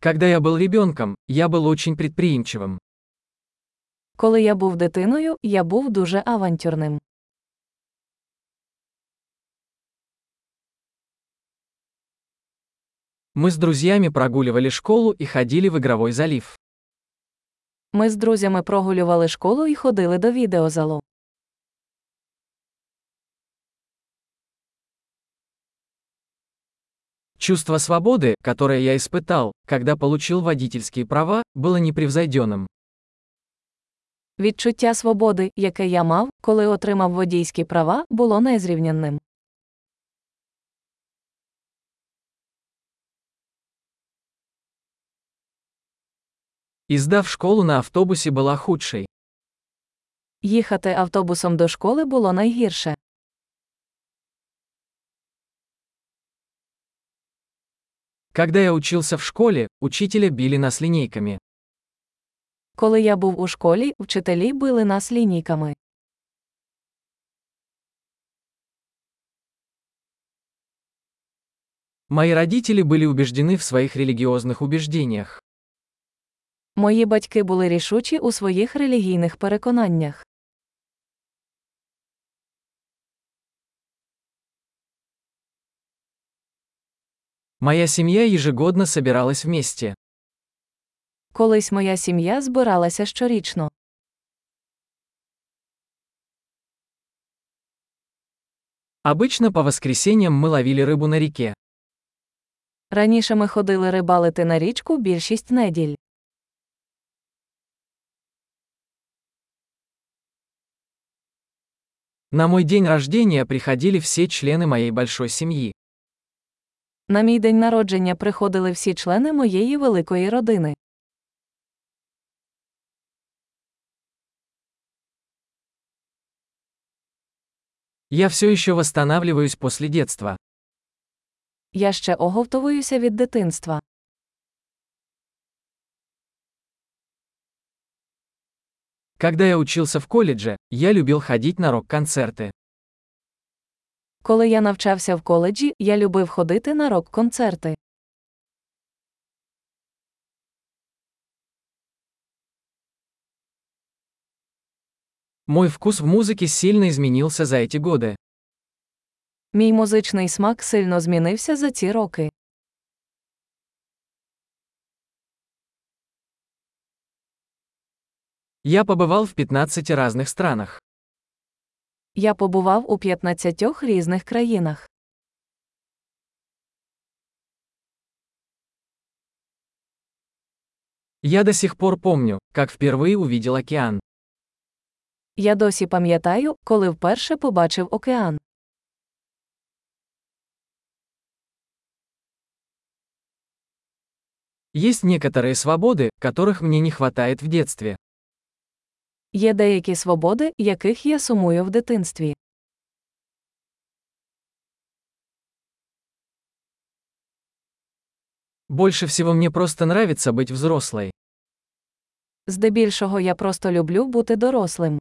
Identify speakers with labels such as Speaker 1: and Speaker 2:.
Speaker 1: Когда я был ребенком, я был очень предприимчивым.
Speaker 2: Коли я був дитиною, я був дуже авантюрним.
Speaker 1: Мы с друзьями прогуливали школу и ходили в игровой залив.
Speaker 2: Ми з друзями прогулювали школу і ходили до відеозалу.
Speaker 1: Чувство свободы, которое я испытал, когда получил водительские права, было непревзойденным.
Speaker 2: Відчуття свободи, яке я мав, коли отримав водійські права, було незрівнянним.
Speaker 1: И сдав школу на автобусе была худшей.
Speaker 2: Їхати автобусом до школи було найгірше.
Speaker 1: Когда я учился в школе, учителя били нас линейками.
Speaker 2: Коли я був у школі, вчителі били нас лінійками.
Speaker 1: Мои родители были убеждены в своих религиозных убеждениях.
Speaker 2: Мої батьки були рішучі у своїх релігійних переконаннях.
Speaker 1: Моя семья ежегодно собиралась вместе.
Speaker 2: Колись моя сім'я збиралася щорічно.
Speaker 1: Обычно по воскресеньям мы ловили рыбу на реке.
Speaker 2: Раніше ми ходили рибалити на річку більшість неділь.
Speaker 1: На мой день рождения приходили все члены моей большой семьи.
Speaker 2: На мій день народження приходили всі члени моєї великої родини.
Speaker 1: Я все еще восстанавливаюсь после детства.
Speaker 2: Я ще оговтовуюся від дитинства.
Speaker 1: Когда я учился в колледже, я любил ходить на рок-концерты.
Speaker 2: Коли я навчався в коледжі, я любив ходити на рок-концерти.
Speaker 1: Мой вкус в музыке сильно изменился за эти годы.
Speaker 2: Мій музичний смак сильно змінився за ці роки.
Speaker 1: Я побывал в 15 разных странах.
Speaker 2: Я побував у 15 різних країнах.
Speaker 1: Я до сих пор помню, как впервые увидел океан.
Speaker 2: Я досі пам'ятаю, коли вперше побачив океан.
Speaker 1: Есть некоторые свободы, которых мне не хватает в детстве.
Speaker 2: Є деякі свободи, яких я сумую в дитинстві.
Speaker 1: Больше всего мне просто нравится быть взрослой.
Speaker 2: Здебільшого я просто люблю бути дорослим.